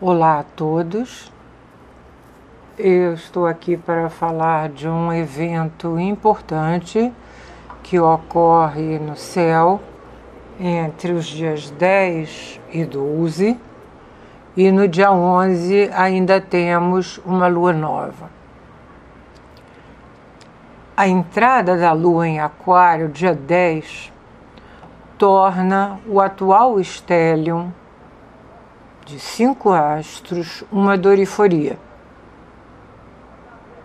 Olá a todos. Eu estou aqui para falar de um evento importante que ocorre no céu entre os dias 10 e 12, e no dia 11 ainda temos uma lua nova. A entrada da lua em Aquário, dia 10, torna o atual stellium de cinco astros uma doriforia,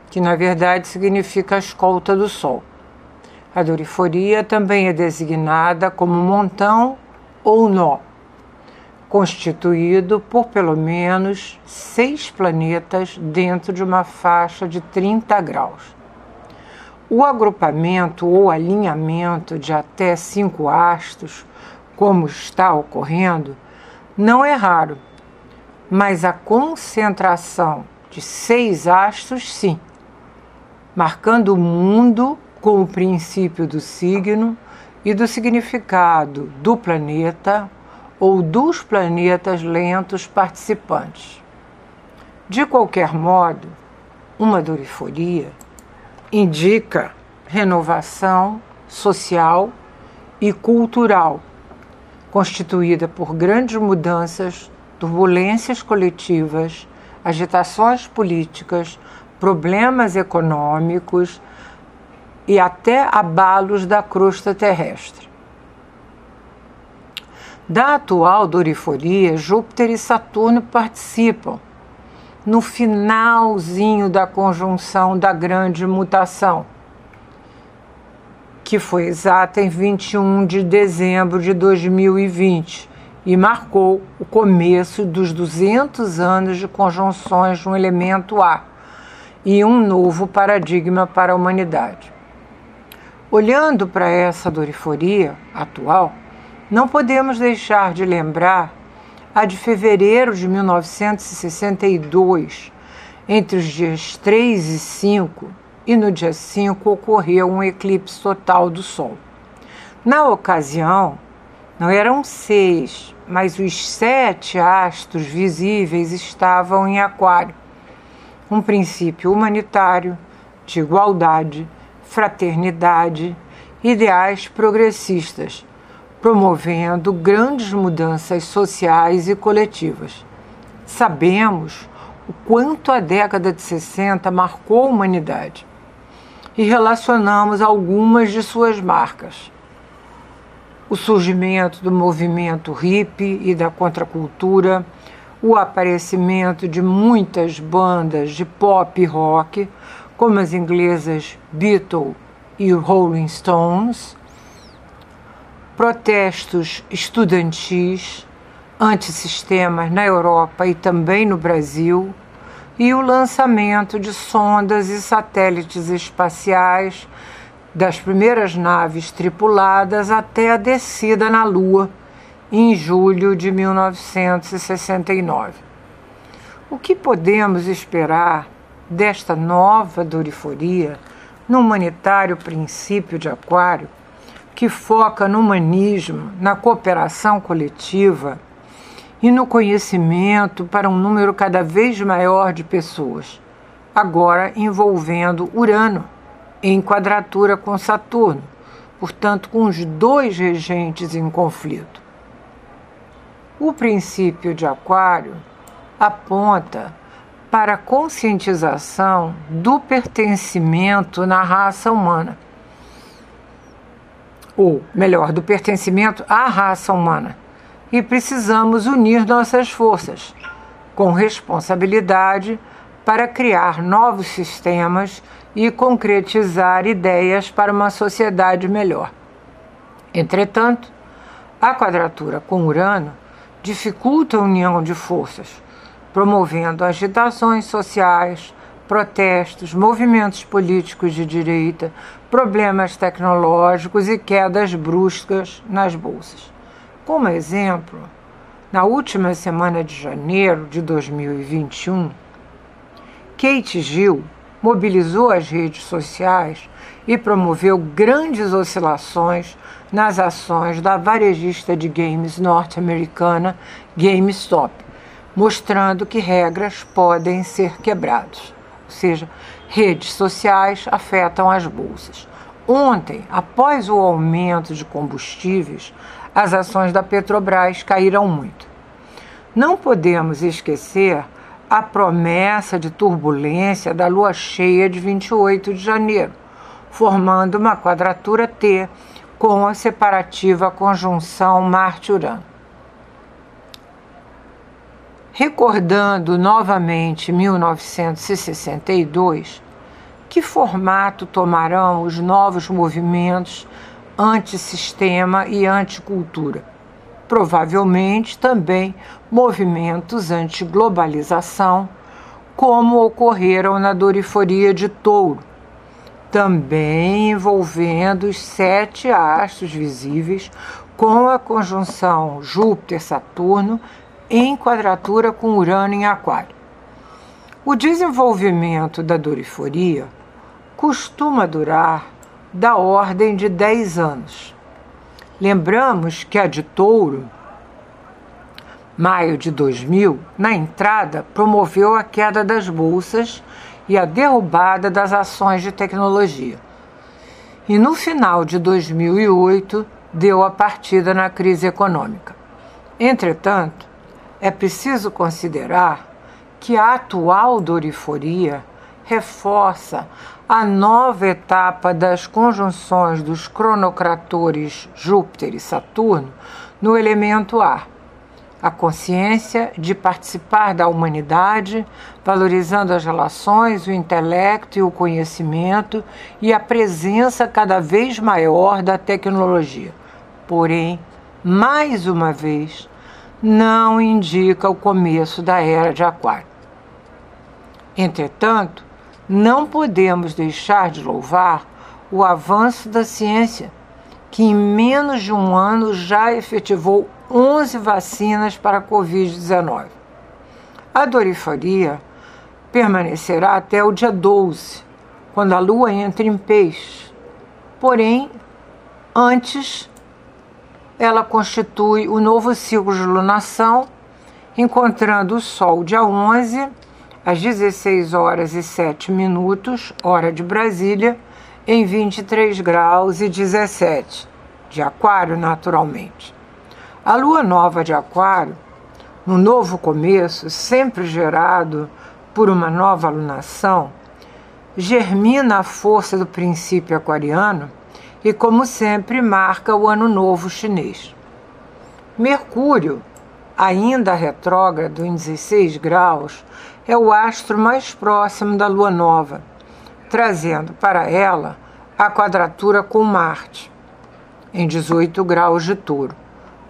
que na verdade significa a escolta do Sol. A doriforia também é designada como montão ou nó, constituído por pelo menos seis planetas dentro de uma faixa de 30 graus. O agrupamento ou alinhamento de até cinco astros, como está ocorrendo, não é raro mas a concentração de seis astros, sim, marcando o mundo com o princípio do signo e do significado do planeta ou dos planetas lentos participantes. De qualquer modo, uma doriforia indica renovação social e cultural, constituída por grandes mudanças turbulências coletivas, agitações políticas, problemas econômicos e até abalos da crosta terrestre. Da atual doriforia, Júpiter e Saturno participam no finalzinho da conjunção da grande mutação, que foi exata em 21 de dezembro de 2020 e marcou o começo dos 200 anos de conjunções no elemento A e um novo paradigma para a humanidade. Olhando para essa doriforia atual, não podemos deixar de lembrar a de fevereiro de 1962, entre os dias 3 e 5, e no dia 5 ocorreu um eclipse total do Sol. Na ocasião, não eram seis, mas os sete astros visíveis estavam em Aquário. Um princípio humanitário, de igualdade, fraternidade, ideais progressistas, promovendo grandes mudanças sociais e coletivas. Sabemos o quanto a década de 60 marcou a humanidade e relacionamos algumas de suas marcas o surgimento do movimento hippie e da contracultura, o aparecimento de muitas bandas de pop e rock, como as inglesas Beatles e Rolling Stones, protestos estudantis, antissistemas na Europa e também no Brasil, e o lançamento de sondas e satélites espaciais das primeiras naves tripuladas até a descida na Lua em julho de 1969. O que podemos esperar desta nova doriforia no humanitário princípio de Aquário, que foca no humanismo, na cooperação coletiva e no conhecimento para um número cada vez maior de pessoas, agora envolvendo Urano? Em quadratura com Saturno, portanto, com os dois regentes em conflito. O princípio de Aquário aponta para a conscientização do pertencimento na raça humana, ou melhor, do pertencimento à raça humana. E precisamos unir nossas forças com responsabilidade para criar novos sistemas e concretizar ideias para uma sociedade melhor. Entretanto, a quadratura com Urano dificulta a união de forças, promovendo agitações sociais, protestos, movimentos políticos de direita, problemas tecnológicos e quedas bruscas nas bolsas. Como exemplo, na última semana de janeiro de 2021, Kate Gill mobilizou as redes sociais e promoveu grandes oscilações nas ações da varejista de games norte-americana GameStop, mostrando que regras podem ser quebradas. Ou seja, redes sociais afetam as bolsas. Ontem, após o aumento de combustíveis, as ações da Petrobras caíram muito. Não podemos esquecer a promessa de turbulência da lua cheia de 28 de janeiro, formando uma quadratura T com a separativa conjunção Marte-Urano. Recordando novamente 1962, que formato tomarão os novos movimentos antissistema e anticultura? Provavelmente também movimentos antiglobalização, como ocorreram na Doriforia de Touro, também envolvendo os sete astros visíveis com a conjunção Júpiter-Saturno em quadratura com Urano em Aquário. O desenvolvimento da doriforia costuma durar da ordem de 10 anos. Lembramos que a de Touro, maio de 2000, na entrada, promoveu a queda das bolsas e a derrubada das ações de tecnologia. E no final de 2008, deu a partida na crise econômica. Entretanto, é preciso considerar que a atual doriforia reforça a nova etapa das conjunções dos cronocratores Júpiter e Saturno no elemento ar. A consciência de participar da humanidade, valorizando as relações, o intelecto e o conhecimento e a presença cada vez maior da tecnologia. Porém, mais uma vez, não indica o começo da era de Aquário. Entretanto, não podemos deixar de louvar o avanço da ciência, que em menos de um ano já efetivou 11 vacinas para a Covid-19. A dorifaria permanecerá até o dia 12, quando a lua entra em peixe. Porém, antes ela constitui o novo ciclo de lunação, encontrando o Sol dia 11, às 16 horas e 7 minutos, hora de Brasília, em 23 graus e 17, de Aquário, naturalmente. A lua nova de Aquário, no novo começo, sempre gerado por uma nova alunação, germina a força do princípio aquariano e, como sempre, marca o Ano Novo Chinês. Mercúrio, ainda retrógrado em 16 graus, é o astro mais próximo da Lua Nova, trazendo para ela a quadratura com Marte, em 18 graus de touro.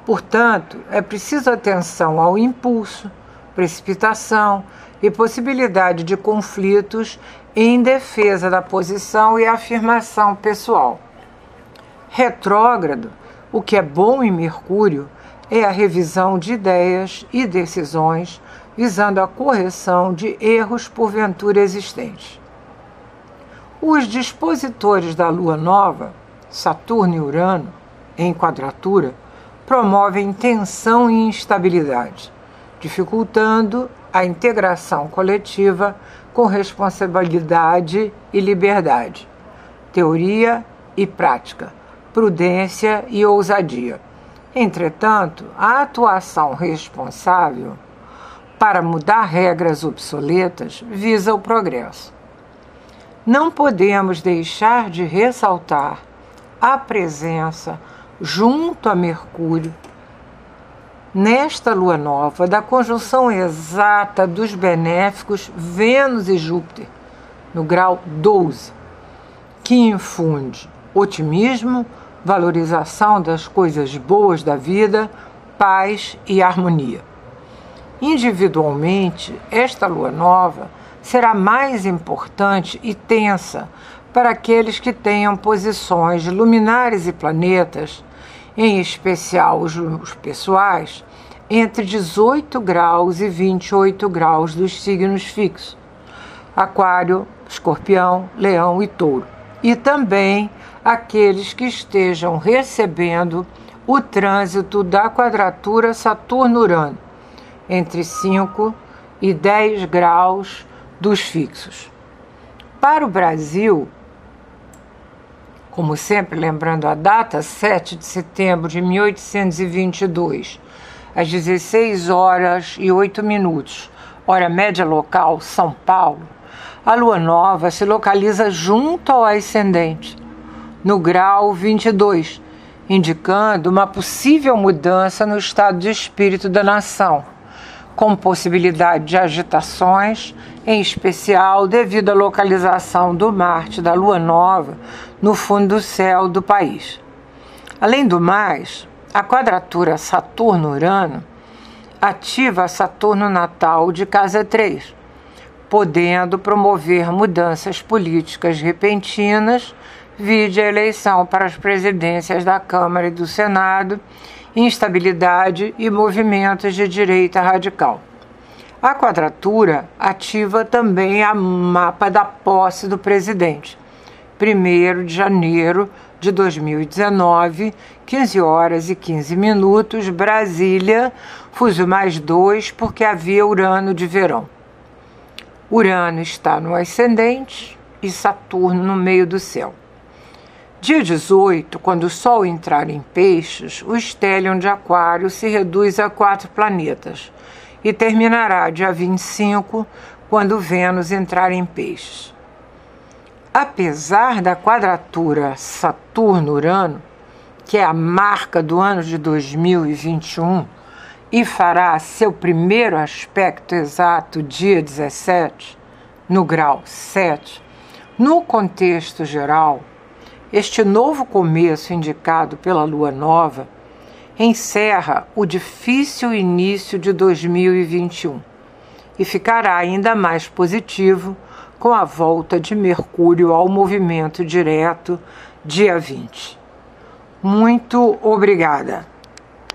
Portanto, é preciso atenção ao impulso, precipitação e possibilidade de conflitos em defesa da posição e afirmação pessoal. Retrógrado, o que é bom em Mercúrio é a revisão de ideias e decisões visando a correção de erros porventura existentes. Os dispositores da Lua nova, Saturno e Urano, em quadratura, promovem tensão e instabilidade, dificultando a integração coletiva com responsabilidade e liberdade, teoria e prática prudência e ousadia. Entretanto, a atuação responsável para mudar regras obsoletas visa o progresso. Não podemos deixar de ressaltar a presença, junto a Mercúrio, nesta lua nova, da conjunção exata dos benéficos Vênus e Júpiter, no grau 12, que infunde otimismo, valorização das coisas boas da vida, paz e harmonia. Individualmente, esta lua nova será mais importante e tensa para aqueles que tenham posições luminares e planetas, em especial os, os pessoais, entre 18 graus e 28 graus dos signos fixos: Aquário, Escorpião, Leão e Touro, e também aqueles que estejam recebendo o trânsito da quadratura Saturno-Urano, entre 5 e 10 graus dos fixos. Para o Brasil, como sempre lembrando a data, 7 de setembro de 1822, às 16 horas e 8 minutos, hora média local, São Paulo, a lua nova se localiza junto ao ascendente, no grau 22, indicando uma possível mudança no estado de espírito da nação, com possibilidade de agitações, em especial devido à localização do Marte da lua nova no fundo do céu do país. Além do mais, a quadratura Saturno-Urano ativa Saturno natal de casa 3, podendo promover mudanças políticas repentinas vide a eleição para as presidências da Câmara e do Senado, instabilidade e movimentos de direita radical. A quadratura ativa também a mapa da posse do presidente. 1 de janeiro de 2019, 15 horas e 15 minutos, Brasília, fuso mais 2, porque havia Urano de verão. Urano está no ascendente e Saturno no meio do céu. Dia 18, quando o Sol entrar em Peixes, o estélio de Aquário se reduz a quatro planetas e terminará dia 25, quando Vênus entrar em Peixes. Apesar da quadratura Saturno-Urano, que é a marca do ano de 2021 e fará seu primeiro aspecto exato dia 17, no grau 7, no contexto geral, este novo começo indicado pela lua nova encerra o difícil início de 2021 e ficará ainda mais positivo com a volta de Mercúrio ao movimento direto dia 20. Muito obrigada.